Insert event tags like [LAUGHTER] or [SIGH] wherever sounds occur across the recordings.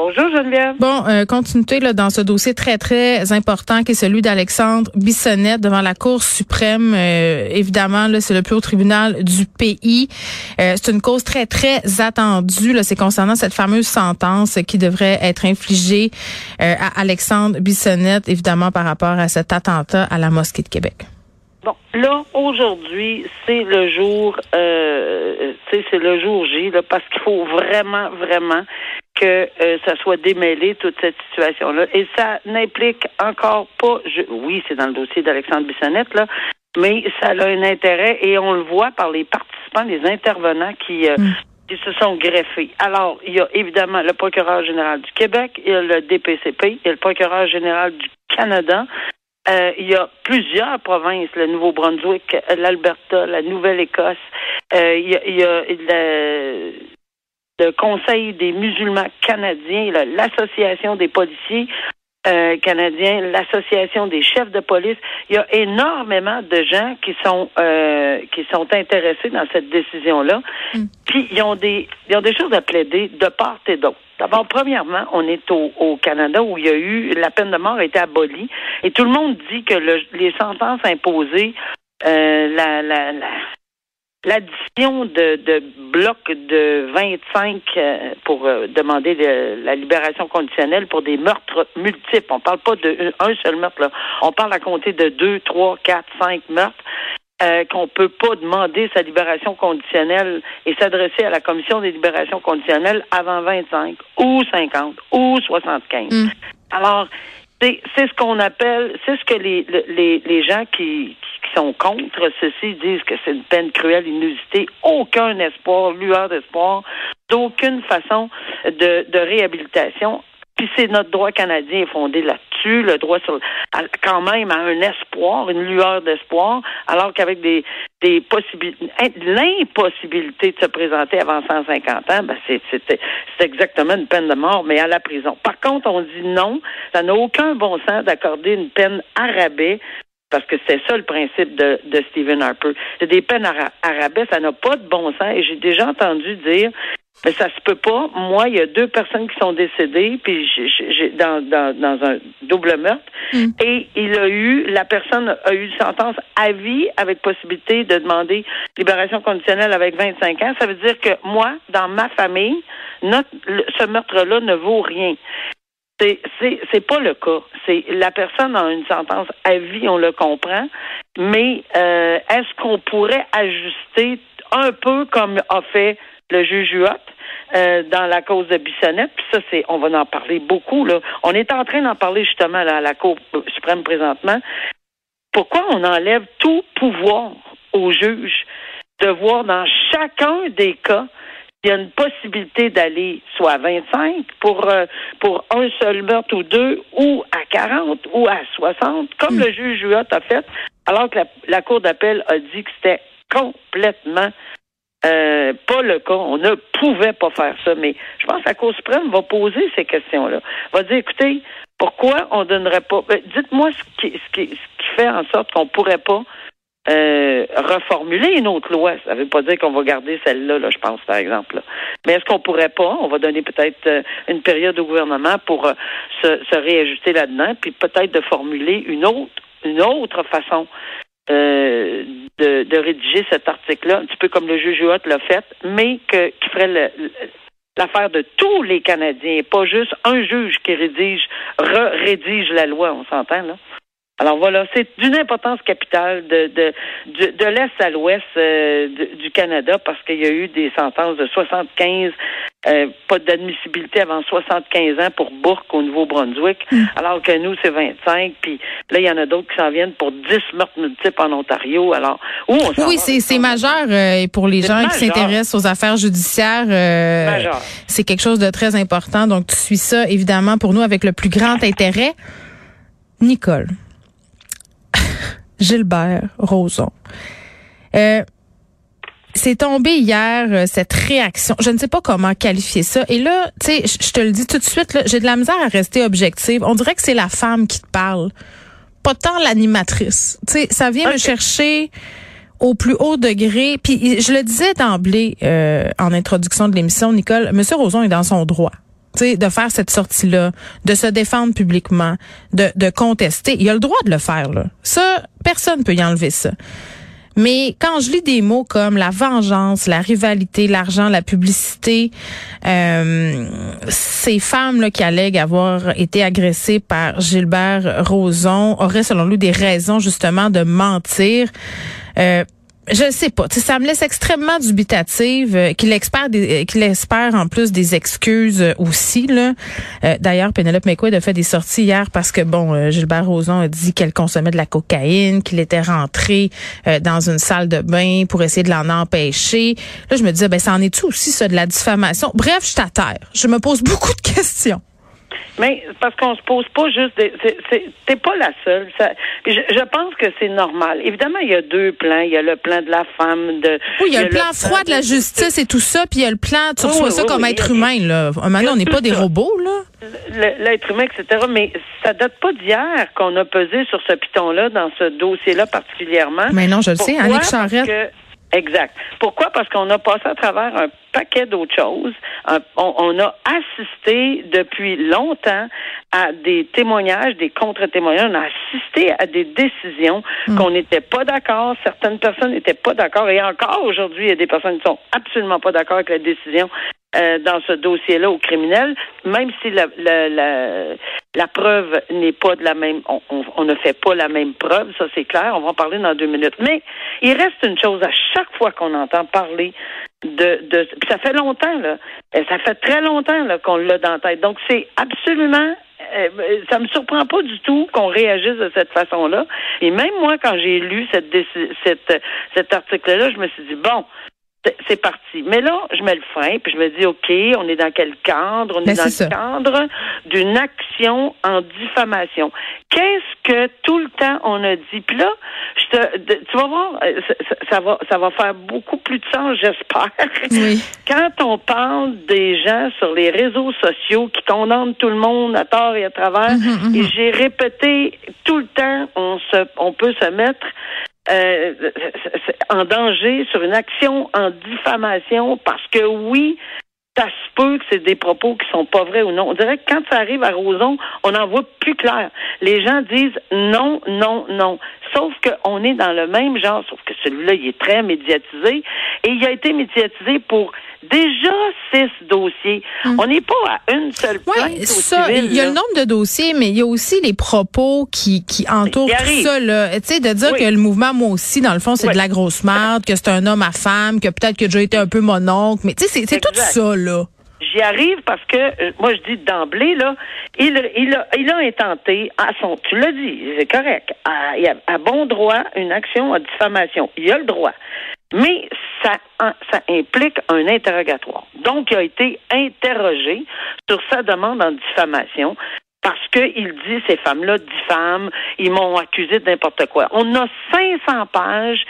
Bonjour, Geneviève. Bon, euh, continuité là, dans ce dossier très, très important qui est celui d'Alexandre Bissonnette devant la Cour suprême. Euh, évidemment, là, c'est le plus haut tribunal du pays. Euh, c'est une cause très, très attendue. Là, c'est concernant cette fameuse sentence qui devrait être infligée euh, à Alexandre Bissonnette, évidemment, par rapport à cet attentat à la mosquée de Québec. Bon, là, aujourd'hui, c'est le jour, euh, tu sais, c'est le jour J, là, parce qu'il faut vraiment, vraiment que euh, ça soit démêlé, toute cette situation-là. Et ça n'implique encore pas, je, oui, c'est dans le dossier d'Alexandre Bissonnette, là, mais ça a un intérêt et on le voit par les participants, les intervenants qui, euh, qui se sont greffés. Alors, il y a évidemment le procureur général du Québec, il y a le DPCP, il y a le procureur général du Canada, euh, il y a plusieurs provinces, le Nouveau-Brunswick, l'Alberta, la Nouvelle-Écosse. Euh, il y a, il y a le, le Conseil des musulmans canadiens, l'Association des policiers euh, canadiens, l'Association des chefs de police. Il y a énormément de gens qui sont euh, qui sont intéressés dans cette décision-là. Puis ils ont des ils ont des choses à plaider de part et d'autre. D'abord, premièrement, on est au, au Canada où il y a eu la peine de mort a été abolie et tout le monde dit que le- les sentences imposées, euh, la, la, la l'addition de, de blocs de 25 euh, pour euh, demander le- la libération conditionnelle pour des meurtres multiples. On parle pas de un seul meurtre, là. On parle à compter de deux, trois, quatre, cinq meurtres. Euh, qu'on peut pas demander sa libération conditionnelle et s'adresser à la commission des libérations conditionnelles avant 25 ou 50 ou 75. Mm. Alors, c'est ce qu'on appelle, c'est ce que les, les, les gens qui, qui sont contre ceci disent que c'est une peine cruelle, inusitée, aucun espoir, lueur d'espoir, d'aucune façon de, de réhabilitation. Puis c'est notre droit canadien fondé là-dessus, le droit sur quand même à un espoir, une lueur d'espoir, alors qu'avec des des possibilités l'impossibilité de se présenter avant 150 ans, ben c'est c'est c'est exactement une peine de mort, mais à la prison. Par contre, on dit non, ça n'a aucun bon sens d'accorder une peine à rabais parce que c'est ça le principe de, de Stephen Harper. C'est des peines à, ra- à rabais, ça n'a pas de bon sens. Et j'ai déjà entendu dire, mais ça se peut pas. Moi, il y a deux personnes qui sont décédées, puis j'ai- dans, dans, dans un double meurtre, et il a eu, la personne a eu une sentence à vie avec possibilité de demander libération conditionnelle avec 25 ans. Ça veut dire que moi, dans ma famille, notre, ce meurtre-là ne vaut rien. C'est c'est c'est pas le cas. C'est la personne a une sentence à vie, on le comprend, mais euh, est-ce qu'on pourrait ajuster un peu comme a fait le juge Huot euh, dans la cause de Bissonnette? Puis ça, c'est on va en parler beaucoup là. On est en train d'en parler justement là, à la Cour suprême présentement. Pourquoi on enlève tout pouvoir au juge de voir dans chacun des cas il y a une possibilité d'aller soit à 25 pour euh, pour un seul meurtre ou deux, ou à 40 ou à 60, comme le juge Huot a fait, alors que la, la Cour d'appel a dit que c'était complètement euh, pas le cas. On ne pouvait pas faire ça. Mais je pense que la Cour suprême va poser ces questions-là. Va dire, écoutez, pourquoi on donnerait pas. ben, Dites-moi ce qui, ce, qui, ce qui fait en sorte qu'on pourrait pas euh, reformuler une autre loi. Ça ne veut pas dire qu'on va garder celle-là, là, je pense, par exemple. là. Mais est-ce qu'on pourrait pas, on va donner peut-être euh, une période au gouvernement pour euh, se, se réajuster là-dedans, puis peut-être de formuler une autre, une autre façon de, de rédiger cet article-là, un petit peu comme le juge Huot l'a fait, mais qui ferait le- l'affaire de tous les Canadiens, pas juste un juge qui rédige, re-rédige la loi, on s'entend, là. Alors voilà, c'est d'une importance capitale de, de, de, de l'Est à l'Ouest euh, du Canada parce qu'il y a eu des sentences de 75, euh, pas d'admissibilité avant 75 ans pour Bourque au Nouveau-Brunswick, alors que nous, c'est 25. Puis là, il y en a d'autres qui s'en viennent pour 10 meurtres multiples en Ontario. Alors, où on s'en Oui, c'est c'est majeur euh, et pour les gens qui s'intéressent aux affaires judiciaires. euh, c'est quelque chose de très important. Donc, tu suis ça, évidemment, pour nous, avec le plus grand intérêt. Nicole. Gilbert Rozon. Euh, c'est tombé hier, euh, cette réaction. Je ne sais pas comment qualifier ça. Et là, tu sais, je te le dis tout de suite, j'ai de la misère à rester objective. On dirait que c'est la femme qui te parle, pas tant l'animatrice. Tu sais, ça vient me chercher au plus haut degré. Puis je le disais d'emblée euh, en introduction de l'émission, Nicole, Monsieur Roson est dans son droit. Sais, de faire cette sortie-là, de se défendre publiquement, de, de contester. Il a le droit de le faire. Là. Ça, personne peut y enlever ça. Mais quand je lis des mots comme la vengeance, la rivalité, l'argent, la publicité, euh, ces femmes là, qui allèguent avoir été agressées par Gilbert Rozon auraient selon lui des raisons justement de mentir. Euh, je sais pas. Ça me laisse extrêmement dubitative euh, qu'il espère, des, euh, qu'il espère en plus des excuses euh, aussi. Là. D'ailleurs, Penelope McQuaid a fait des sorties hier parce que bon, Gilbert Rozon a dit qu'elle consommait de la cocaïne, qu'il était rentré dans une salle de bain pour essayer de l'en empêcher. Là, je me disais, ben ça en est-tu aussi ça de la diffamation? Bref, je t'atterre. Je me pose beaucoup de questions. Mais parce qu'on se pose pas juste des. T'es pas la seule. Ça, je, je, pense que c'est normal. Évidemment, il y a deux plans. Il y a le plan de la femme. De, oui, il y a, le plan froid de la justice et tout ça, puis il y a le plan. Tu reçois ça comme être humain, là. Maintenant, on n'est pas des robots, là. L'être humain, etc. Mais ça date pas d'hier qu'on a pesé sur ce piton-là, dans ce dossier-là particulièrement. Mais non, je le sais. Annick Charrette. Exact. Pourquoi? Parce qu'on a passé à travers un paquet d'autres choses. on, a assisté depuis longtemps à des témoignages, des contre-témoignages. On a assisté à des décisions hmm. qu'on n'était pas d'accord. Certaines personnes n'étaient pas d'accord. Et encore aujourd'hui, il y a des personnes qui sont absolument pas d'accord avec la décision euh, dans ce dossier-là au criminel, même si la, la, la, preuve n'est pas de la même, on, on, ne fait pas la même preuve, ça c'est clair, on va en parler dans deux minutes. Mais il reste une chose à chaque fois qu'on entend parler de, de ça fait longtemps là, euh, ça fait très longtemps là qu'on l'a dans la tête. Donc c'est absolument euh, ça me surprend pas du tout qu'on réagisse de cette façon-là. Et même moi, quand j'ai lu cette, cette, cet article-là, je me suis dit, bon, c'est parti. Mais là, je mets le frein, puis je me dis, OK, on est dans quel cadre? On est ben, dans le cadre d'une action en diffamation. Qu'est-ce que tout le temps on a dit? Puis là, je te, tu vas voir, euh, ça, va, ça va faire beaucoup plus de sens, [LAUGHS] j'espère. Oui. Quand on parle des gens sur les réseaux sociaux qui condamnent tout le monde à tort et à travers, mm-hmm, mm-hmm. et j'ai répété tout le temps, on se, on peut se mettre euh, en danger sur une action en diffamation parce que oui, ça se peut que c'est des propos qui sont pas vrais ou non. On dirait que quand ça arrive à Roson, on en voit plus clair. Les gens disent non, non, non. Sauf qu'on est dans le même genre, sauf que celui-là, il est très médiatisé. Et il a été médiatisé pour déjà six dossiers. Hum. On n'est pas à une seule plainte oui, ça, Il y a le nombre de dossiers, mais il y a aussi les propos qui, qui entourent tout ça. Là. Tu sais, de dire que le mouvement, moi aussi, dans le fond, c'est de la grosse merde, que c'est un homme à femme, que peut-être que j'ai été un peu mon oncle. Mais tu sais, c'est tout ça, là. J'y arrive parce que euh, moi je dis d'emblée là, il, il a il a intenté à son tu l'as dit, c'est correct, à, à bon droit une action en diffamation. Il a le droit. Mais ça, ça implique un interrogatoire. Donc, il a été interrogé sur sa demande en diffamation parce qu'il dit ces femmes-là diffament, ils m'ont accusé de n'importe quoi. On a 500 pages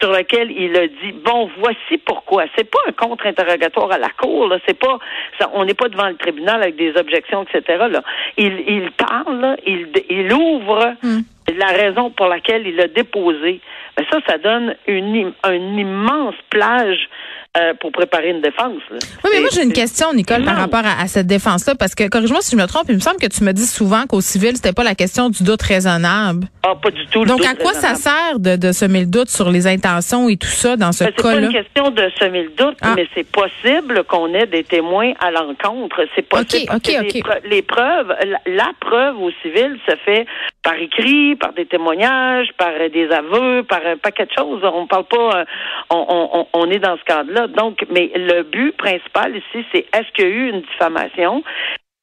sur lesquelles il a dit bon voici pourquoi. C'est pas un contre-interrogatoire à la cour là. C'est pas ça, on n'est pas devant le tribunal avec des objections etc là. Il, il parle il, il ouvre hmm. la raison pour laquelle il a déposé. Ben ça, ça donne une, une immense plage euh, pour préparer une défense. Oui, mais moi j'ai une question, Nicole, par rapport à, cette défense-là, parce que corrige-moi si je me trompe, il me semble que tu me dis souvent qu'au civil, c'était pas la question du doute raisonnable. Ah, pas du tout. Donc à quoi ça sert de, de, semer le doute sur les intentions et tout ça dans ce cas-là? C'est pas une question de semer le doute, ah. mais c'est possible qu'on ait des témoins à l'encontre. C'est possible. OK, OK, OK. Les, preuves, la, preuve au civil se fait par écrit, par des témoignages, par des aveux, par un paquet de choses. On parle pas, euh, on, on, on est dans ce cadre-là. Donc, mais le but principal ici, c'est est-ce qu'il y a eu une diffamation?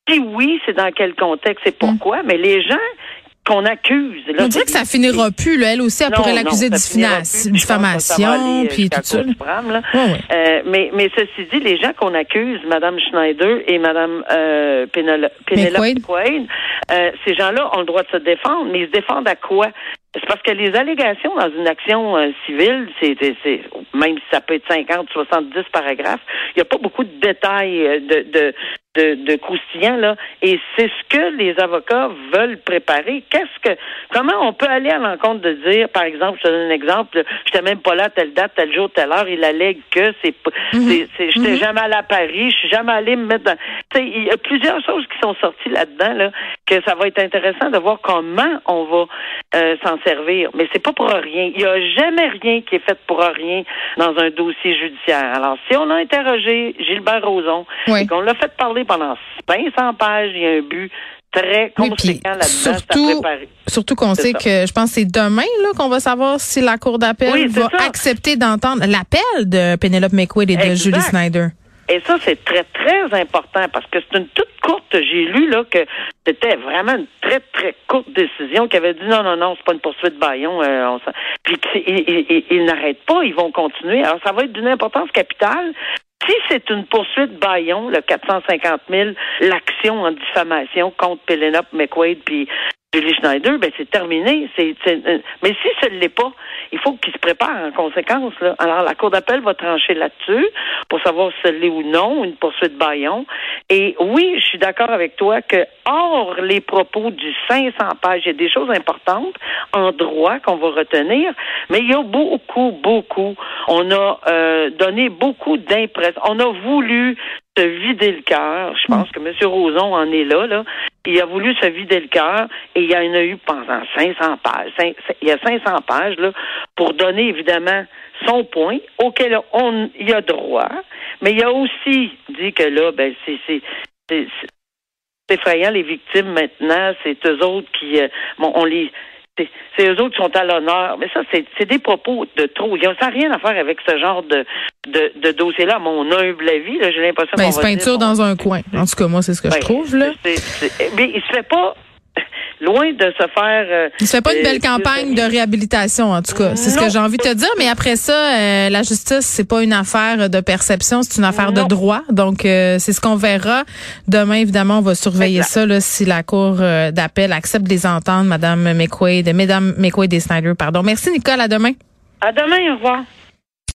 Si oui, c'est dans quel contexte et pourquoi? Mais les gens qu'on accuse. Là, On dirait que ça finira plus. Là. Elle aussi, elle pourrait l'accuser de diffamation, puis tout ça. Euh, mais, mais ceci dit, les gens qu'on accuse, Mme Schneider et Mme euh, Pénélope Quaid, euh, ces gens-là ont le droit de se défendre, mais ils se défendent à quoi? C'est parce que les allégations dans une action euh, civile, c'est, c'est, même si ça peut être 50, 70 paragraphes, il n'y a pas beaucoup de détails euh, de, de, de, de croustillant, là. Et c'est ce que les avocats veulent préparer. Qu'est-ce que, comment on peut aller à l'encontre de dire, par exemple, je te donne un exemple, j'étais même pas là à telle date, tel jour, telle heure, il allègue que c'est, c'est, c'est j'étais Mhm. jamais allé à Paris, je suis jamais allé me mettre dans, tu sais, il y a plusieurs choses qui sont sorties là-dedans, là, que ça va être intéressant de voir comment on va euh, s'en servir. Mais c'est pas pour rien. Il y a jamais rien qui est fait pour rien dans un dossier judiciaire. Alors, si on a interrogé Gilbert Rozon Oui. et qu'on l'a fait parler pendant 500 pages, il y a un but très Oui, conséquent à surtout, surtout qu'on sait ça. que je pense que c'est demain là qu'on va savoir si la Cour d'appel Oui, va ça. accepter d'entendre l'appel de Penelope McQuaid et de. Julie Snyder. Et ça, c'est très, très important parce que c'est une toute courte. J'ai lu là que c'était vraiment une très, très courte décision qui avait dit non, non, non, c'est pas une poursuite Bayon. Euh, on Puis que- ils, ils- ils- ils n'arrêtent pas, ils vont continuer. Alors, ça va être d'une importance capitale. Si c'est une poursuite Bayon, le 450 000, l'action en diffamation contre Penelope McQuaid puis Julie Schneider, ben c'est terminé. Euh, mais si ce ne l'est pas, il faut qu'ils se préparent en conséquence. Alors, la Cour d'appel va trancher là-dessus pour savoir si ce l'est ou non, une poursuite Bayon. Et oui, je suis d'accord avec toi que, hors les propos du 500 pages, il y a des choses importantes en droit qu'on va retenir, mais il y a beaucoup, beaucoup. On a euh, donné beaucoup d'impressions. On a voulu se vider le cœur. Je pense que M. Roson en est là, là. Il a voulu se vider le cœur et il y en a eu pendant 500 pages. Il y a 500 pages, là, pour donner, évidemment, son point auquel on y a droit. Mais il a aussi dit que là, ben, c'est, c'est effrayant, les victimes maintenant, c'est eux autres qui, euh, bon, on les, c'est, eux autres qui sont à l'honneur. Mais ça, c'est, des propos de trop. Il y a- Ça n'a rien à faire avec ce genre de, de, de dossier-là, mon humble avis. J'ai l'impression Ben, qu'on va peinture dire, dans un coin. En tout cas, moi, c'est ce que je Ouais, trouve là. mais il se fait pas loin de se faire. euh, Il se fait pas une belle campagne de réhabilitation, en tout cas. C'est ce que j'ai envie de te dire. Mais après ça, euh, la justice, c'est pas une affaire de perception, c'est une affaire Non. de droit. Donc, euh, c'est ce qu'on verra. Demain, évidemment, on va surveiller Exact. ça, là, si la Cour euh, d'appel accepte de les entendre, Madame McQuaid, Mesdames McQuaid et Snyder, pardon. Merci, Nicole. À demain. À demain, au revoir.